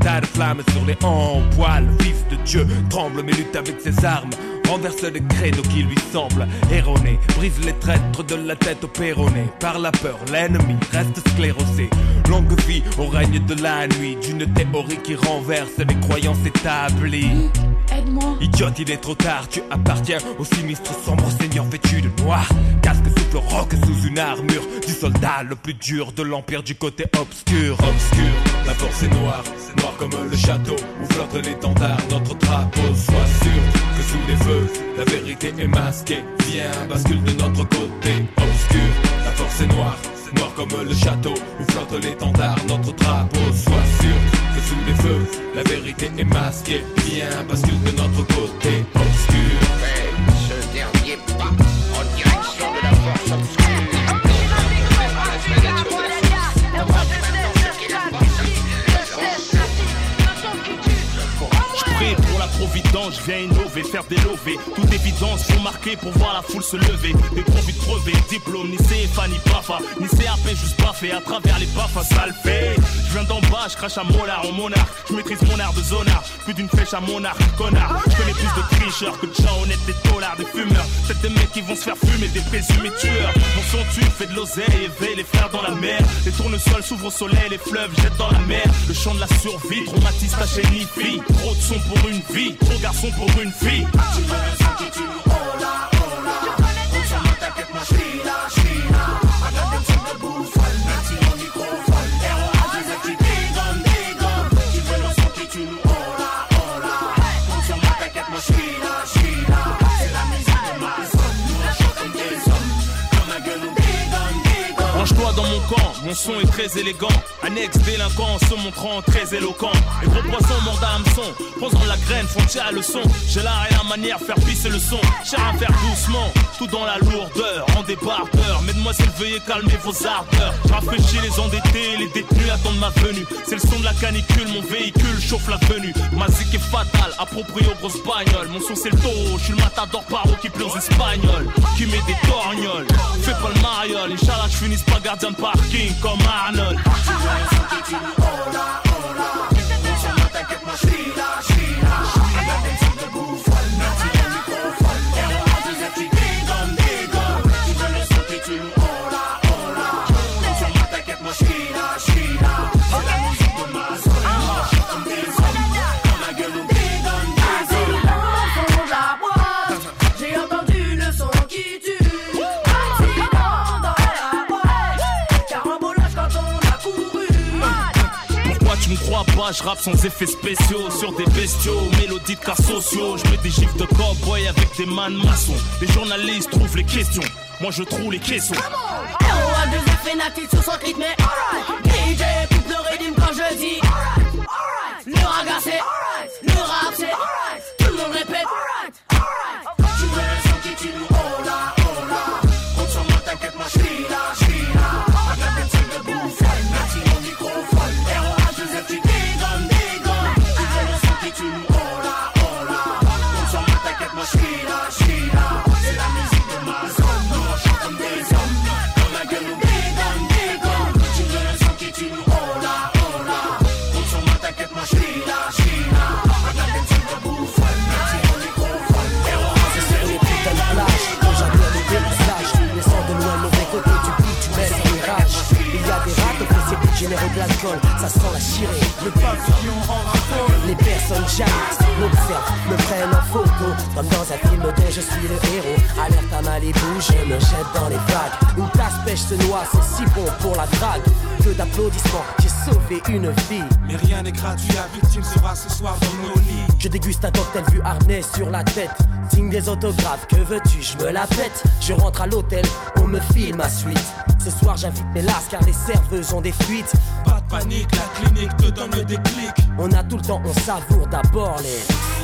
tas de flammes sur les en poil. Fils de Dieu tremble mais lutte avec ses armes renverse le credo qui lui semble erroné, brise les traîtres de la tête au péroné. Par la peur, l'ennemi reste sclérosé. Longue vie au règne de la nuit, d'une théorie qui renverse les croyances établies. Aide-moi. Idiote, il est trop tard, tu appartiens au sinistre sombre seigneur vêtu de noir. Casque souffle roc sous une armure du soldat le plus dur de l'empire du côté obscur. Obscur, la force est noire, noire comme le château où flotte l'étendard, notre drapeau. Sois sûr que sous les feux, la vérité est masquée. Viens, bascule de notre côté obscur, la force est noire. Noir comme le château où flotte l'étendard, notre drapeau. Sois sûr que sous les feux, la vérité est masquée. Viens, bascule de notre côté obscur. Je viens innover, faire des lovés. Toute évidence, faut marquer pour voir la foule se lever. Des profits crevés, diplôme, ni CFA, ni PAFA, ni CAP, juste baffé à travers les baffes, ça le. Je viens d'en bas, je crache à molar en monarque. Je maîtrise mon art de zonard, plus d'une flèche à monarque, connard. Je connais plus de tricheurs que de gens honnêtes, des dollars, des fumeurs. C'est des mecs qui vont se faire fumer, des présumés tueurs. Mon son tue, fait de l'oseille, éveille les frères dans la mer. Les tournesols s'ouvrent au soleil, les fleuves jettent dans la mer. Le chant de la survie, traumatise ta chaîne fille. Trop de son pour une vie, trop pour une fille. Mon son est très élégant. Un ex-délinquant se montrant très éloquent. Les gros mordent à hameçon, posant la graine, font tirer à leçon? J'ai l'art et la manière, faire pisser le son. Cher à faire doucement, tout dans la lourdeur, en débardeur. Mesdemoiselles, veuillez calmer vos ardeurs. Rafraîchis les endettés, les détenus attendent ma venue. C'est le son de la canicule, mon véhicule chauffe la venue. Ma zik est fatale, approprié aux grosses bagnoles. Mon son c'est le taureau, je suis le matador paro qui plaît aux espagnols. Qui met des torgnoles, fais pas le mariole. Inch'Allah, je finisse pas gardien de parking comme je rappe sans effets spéciaux Sur des bestiaux, mélodies de sociaux Je mets des gifs de cowboy avec des man maçons Les journalistes trouvent les questions Moi je trouve les caissons le quand je dis. Le raga c'est. Le rap c'est. Le pavillon en Les personnes jaillissent, m'observent, me prennent en photo Comme dans un film dont je suis le héros Alerte à Malibu, je me jette dans les vagues Une tasse pêche se noie, c'est si bon pour la drague. Que d'applaudissements, j'ai sauvé une vie. Mais rien n'est gratuit, la victime sera ce soir dans nos lits. Je déguste un cocktail vu harnais sur la tête. Signe des autographes, que veux-tu, je me la pète. Je rentre à l'hôtel, on me file ma suite. Ce soir j'invite mes lasses car les serveuses ont des fuites. Pas de panique, la clinique te donne le déclic. On a tout le temps, on savoure d'abord les.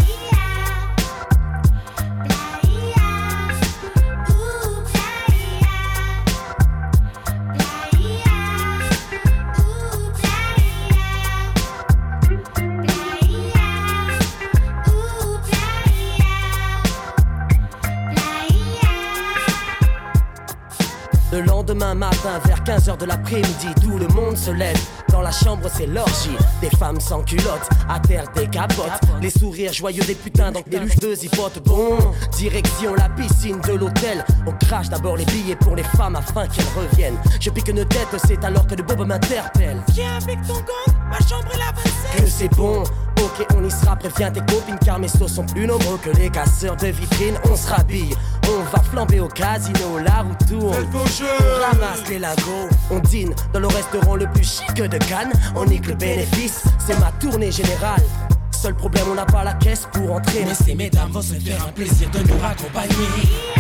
Lendemain matin, vers 15h de l'après-midi, tout le monde se lève. Dans la chambre, c'est l'orgie. Des femmes sans culottes, à terre des capotes. Les sourires joyeux des putains, donc des lucheuses hypotes. Bon, direction la piscine de l'hôtel. On crache d'abord les billets pour les femmes afin qu'elles reviennent. Je pique une tête, c'est alors que le bob m'interpelle. Viens avec ton gang, ma chambre est la 27. Que c'est bon, ok, on y sera. Préviens tes copines car mes sauts sont plus nombreux que les casseurs de vitrines. On se rhabille, on va flamber au casino, la roue tourne. On ramasse les lagos, on dîne dans le restaurant le plus chic de Cannes. On nique le bénéfice, c'est ma tournée générale. Seul problème, on n'a pas la caisse pour entrer. Mais ces mesdames vont se faire un plaisir de nous raccompagner.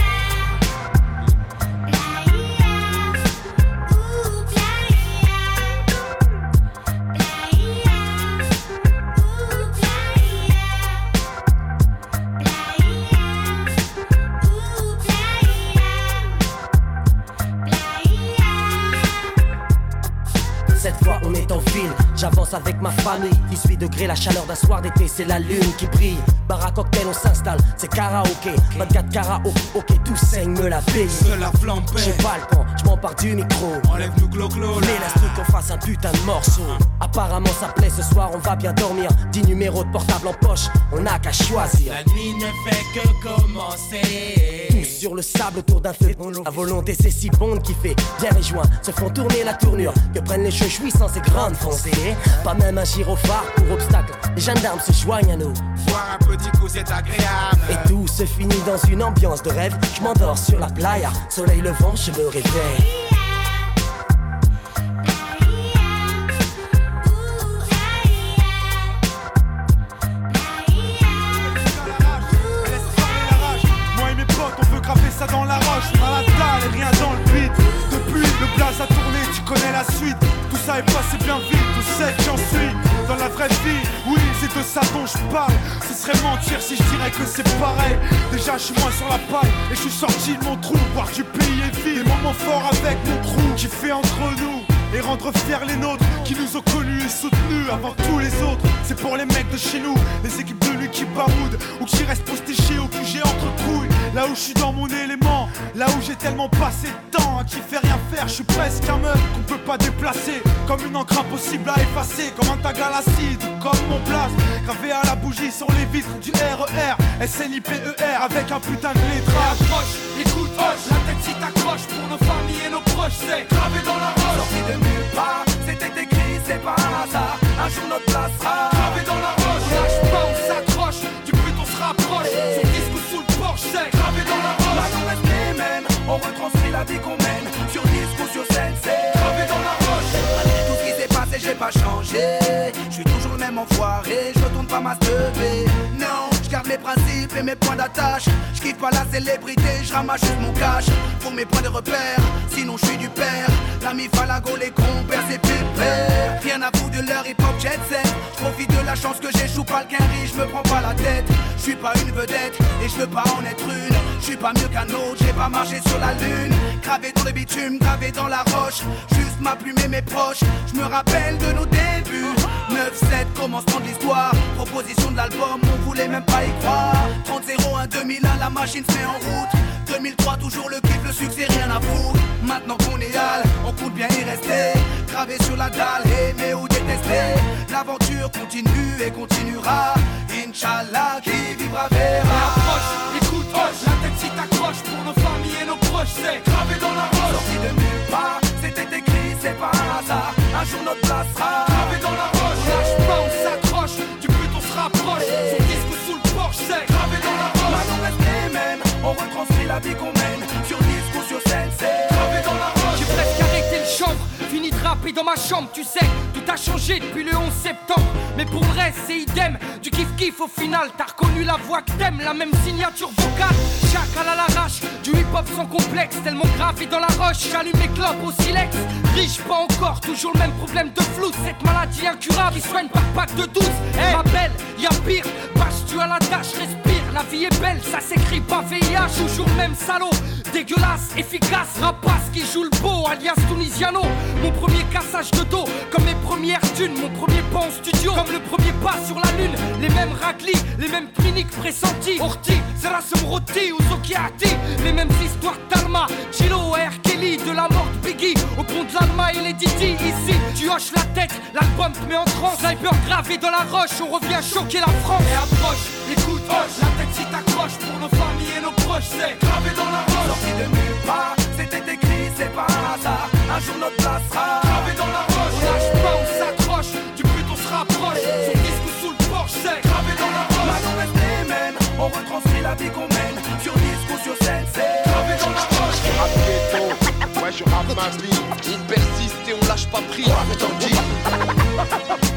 J'avance avec ma famille. 18 degrés, la chaleur d'un soir d'été, c'est la lune qui brille. Bar à cocktail, on s'installe, c'est karaoké. 24 karaoké, ok, tout saigne, me la paye. Seul la flamme J'ai pas le temps, je m'empare du micro. Enlève-nous Mais laisse-nous qu'on fasse un putain de morceau. Apparemment ça plaît ce soir, on va bien dormir. 10 numéros de portable en poche, on n'a qu'à choisir. La nuit ne fait que commencer. Tous sur le sable autour d'un feu. La volonté c'est si bon qui fait bien les joints Se font tourner la tournure. Que prennent les cheveux jouissants ces grandes foncées Pas même un gyrophare pour obstacle. Les gendarmes se joignent à nous. Boire un petit coup c'est agréable. Et tout se finit dans une ambiance de rêve. Je m'endors sur la playa. Soleil levant je me réveille Moi et mes potes, on veut graver ça dans la roche. La dalle et rien dans le beat. Depuis, le blaze a tourné, tu connais la suite. Tout ça est passé bien vite, sais que j'en suis. Dans la vraie vie, oui, c'est de ça dont je parle. Ce serait mentir si je dirais que c'est pareil. Déjà, je suis moins sur la paille et je suis sorti de mon trou. Voir du pays et vie. Des moments forts avec mon crew qui fait entre nous. Et rendre fiers les nôtres qui nous ont connus et soutenus avant tous les autres. C'est pour les mecs de chez nous, les équipes de nuit qui ou qui restent postichés au QG entre couilles. Là où je suis dans mon élément, là où j'ai tellement passé de temps à qui fait rien faire, je suis presque un meuf qu'on peut pas déplacer. Comme une encre impossible à effacer, comme un tag à l'acide comme mon place. Gravé à la bougie sur les vitres du RER, SNIPER avec un putain de lettrage. Approche, écoute, hoche, la tête si t'accroche pour nos familles et nos proches, c'est gravé dans la roche. Sorti de nulle part, c'était écrit, c'est pas un hasard. Un jour notre place sera gravé dans la roche. On lâche pas, on s'accroche, du but on se rapproche. C'est gravé dans la roche. Reste les mêmes, on retranscrit la vie qu'on mène. Sur disque ou sur scène, c'est gravé dans la roche. Tout ce qui s'est passé, j'ai pas changé. Je suis toujours le même enfoiré, je retourne pas ma. Non, je garde mes principes et mes points d'attache. Je kiffe pas la célébrité, je ramasse mon cash. Pour mes points de repère, sinon je suis du père. L'ami Falago, les compères, c'est pépère. Rien à foutre de leur hip hop jet set. Profite de la chance que j'échoue pas le quinri, je me prends pas la tête. Je suis pas une vedette et je veux pas en être une. Je suis pas mieux qu'un autre, j'ai pas marché sur la lune. Gravé dans le bitume, gravé dans la roche. Juste ma plume et mes proches. Je me rappelle de nos débuts. 9-7, commencement de l'histoire. Proposition de l'album, on voulait même pas y croire. 30-01, 2001, la machine se met en route. 2003, toujours le kiff, le succès, rien à foutre. Maintenant qu'on est hal, on compte bien y rester. Gravé sur la dalle, aimer ou détester. L'aventure continue et continuera. Inch'Allah, qui vivra verra. Approche, écoute, hoche, la tête si t'accroche pour nos familles et nos proches, c'est gravé dans la roche. Sorti de nulle part, c'était écrit, c'est pas un hasard. Un jour notre place sera gravé dans la roche. Lâche pas, on s'accroche, du but on se rapproche. Son disque ou sous le porche, c'est gravé dans la roche. Maintenant reste les mêmes, on retranscrit la vie qu'on mène. Sur disque ou sur scène, c'est gravé dans la roche. J'ai frappé dans ma chambre, tu sais, tout a changé depuis le 11 septembre. Mais pour le reste, c'est idem, du kiff-kiff au final. T'as reconnu la voix que t'aimes, la même signature vocale. Chacal à l'arrache, du hip-hop sans complexe, tellement gravé dans la roche. J'allume mes clopes au silex. Riche, pas encore, toujours le même problème de flou. Cette maladie incurable qui soigne par pack de 12. Hey, ma belle, y'a pire, bâche tu à la tâche, respire. La vie est belle, ça s'écrit pas VIH, toujours même salaud. Dégueulasse, efficace, rapace qui joue le beau, alias Tunisiano. Mon premier cassage de dos, comme mes premières thunes, mon premier pas en studio, comme le premier pas sur la lune. Les mêmes raclis, les mêmes cliniques pressentis. Orti, Roti ou Zokiati, les mêmes histoires d'Alma, Chilo, R. Kelly, de la mort de Biggie, au pont de l'Alma et les Didi. Ici, tu hoches la tête, l'album te met en transe. Sniper gravé dans la roche, on revient choquer la France. Et approche, hoche, la tête si t'accroches pour nos familles et nos proches, c'est gravé dans la roche. Sorti de nulle part, c'était écrit, c'est pas un hasard. Un jour notre place sera gravé dans la roche. On lâche pas, on s'accroche, du but on se rapproche. Son disque sous le porche, c'est gravé dans la roche. Maintenant reste les mêmes, on retranscrit la vie qu'on mène. Sur disque ou sur scène, c'est gravé dans la roche. Rap ghetto, ouais je rappe ma vie Il persiste et on lâche pas pris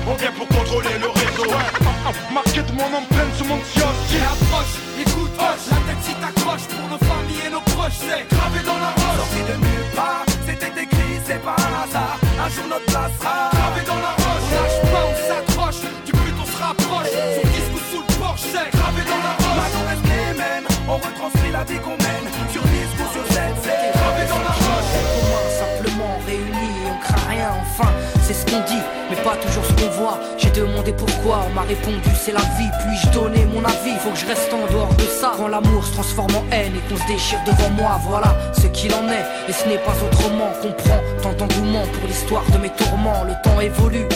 On vient pour contrôler le réseau. Marqué de mon empreinte sur mon siège. Qui approche, écoute, hoche, la tête si t'accroches pour nos familles et nos proches, c'est gravé dans la roche. Sorti de nulle part, c'était écrit, c'est pas un hasard. Un jour notre place sera gravé dans la roche. On lâche pas, on s'accroche, du but on se rapproche. Son disque ou sous le porche, c'est gravé dans la roche. Maintenant reste les mêmes, on retranscrit la vie qu'on mène. Qu'on. J'ai demandé pourquoi, on m'a répondu c'est la vie, puis-je donner mon avis? Faut que je reste en dehors de ça. Quand l'amour se transforme en haine et qu'on se déchire devant moi, voilà ce qu'il en est, et ce n'est pas autrement. Comprends tant d'engouement pour l'histoire de mes tourments, le temps évolue.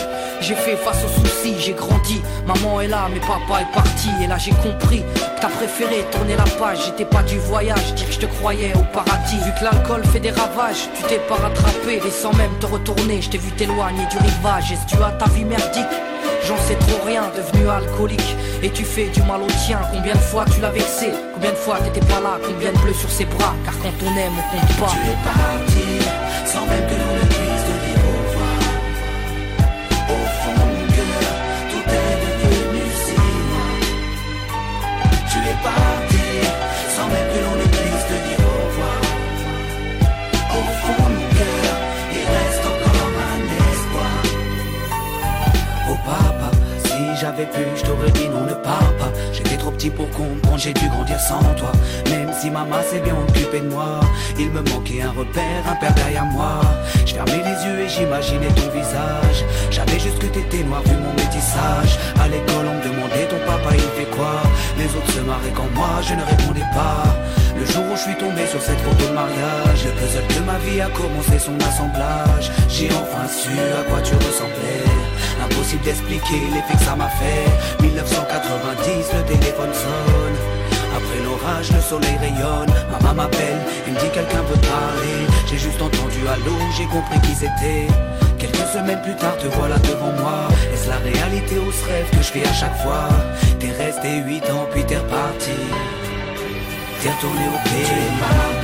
J'ai fait face aux soucis, j'ai grandi. Maman est là, mais papa est parti. Et là j'ai compris que t'as préféré tourner la page. J'étais pas du voyage, dire que je te croyais au paradis. Vu que l'alcool fait des ravages, tu t'es pas rattrapé. Et sans même te retourner, je t'ai vu t'éloigner du rivage. Est-ce tu as ta vie J'en sais trop rien, devenu alcoolique. Et tu fais du mal au tien. Combien de fois tu l'as vexé? Combien de fois t'étais pas là? Combien de bleus sur ses bras? Car quand on aime, on compte pas. Tu es pu, je t'aurais dit non, ne pars pas. J'étais trop petit pour comprendre, j'ai dû grandir sans toi. Même si maman s'est bien occupée de moi, il me manquait un repère, un père derrière moi. Je les yeux et j'imaginais ton visage. J'avais juste que t'étais noir vu mon métissage. À l'école, on me demandait ton papa, il fait quoi? Les autres se marraient quand moi, je ne répondais pas. Le jour où je suis tombé sur cette photo de mariage, le puzzle de ma vie a commencé son assemblage. J'ai enfin su à quoi tu ressemblais. Impossible d'expliquer l'effet que ça m'a fait. 1990, le téléphone sonne. Après l'orage, le soleil rayonne. Maman m'appelle, il me dit quelqu'un veut parler. J'ai juste entendu allô, j'ai compris qui c'était. Quelques semaines plus tard, te voilà devant moi. Est-ce la réalité ou ce rêve que je fais à chaque fois? T'es resté 8 ans, puis t'es reparti. T'es retourné au pays.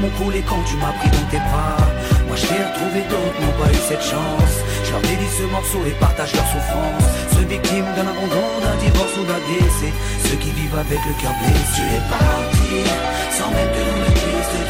larmes ont coulé quand tu m'as pris dans tes bras. Moi je retrouvé, d'autres n'ont pas eu cette chance. Je leur dédie ce morceau et partage leur souffrance. Ceux victimes d'un abandon, d'un divorce ou d'un décès. Ceux qui vivent avec le cœur blessé. Tu es parti sans même que l'on ne puisse te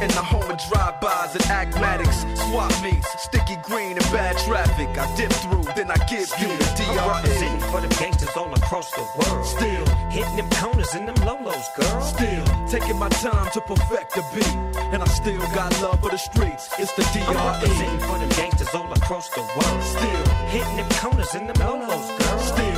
In the home of drive-bys and acmatics, swap meets, sticky green and bad traffic. I dip through, then I give you the I'm DRE. for them gangsters all across the world. Still hitting them corners and them lolos, girl. Still taking my time to perfect the beat, and I still got love for the streets. It's the I'm representing for them gangsters all across the world. Still hitting them corners and them lolos, girl. Still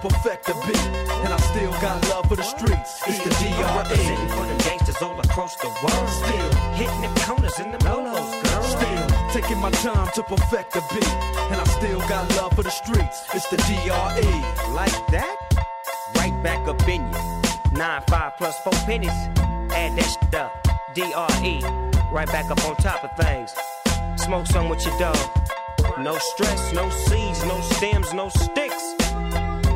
perfect the beat, and I still got love for the streets. It's the I'm representing DRE. for them gangsters all across the world. Still hitting them corners and them lolos, girl. Still taking my time to perfect the beat, and I still got love for the streets. It's the DRE. Like that? Right back up in you. Nine, five plus four pennies. Add that shit up. DRE. Right back up on top of things. Smoke some with your dog. No stress, no seeds, no stems, no sticks.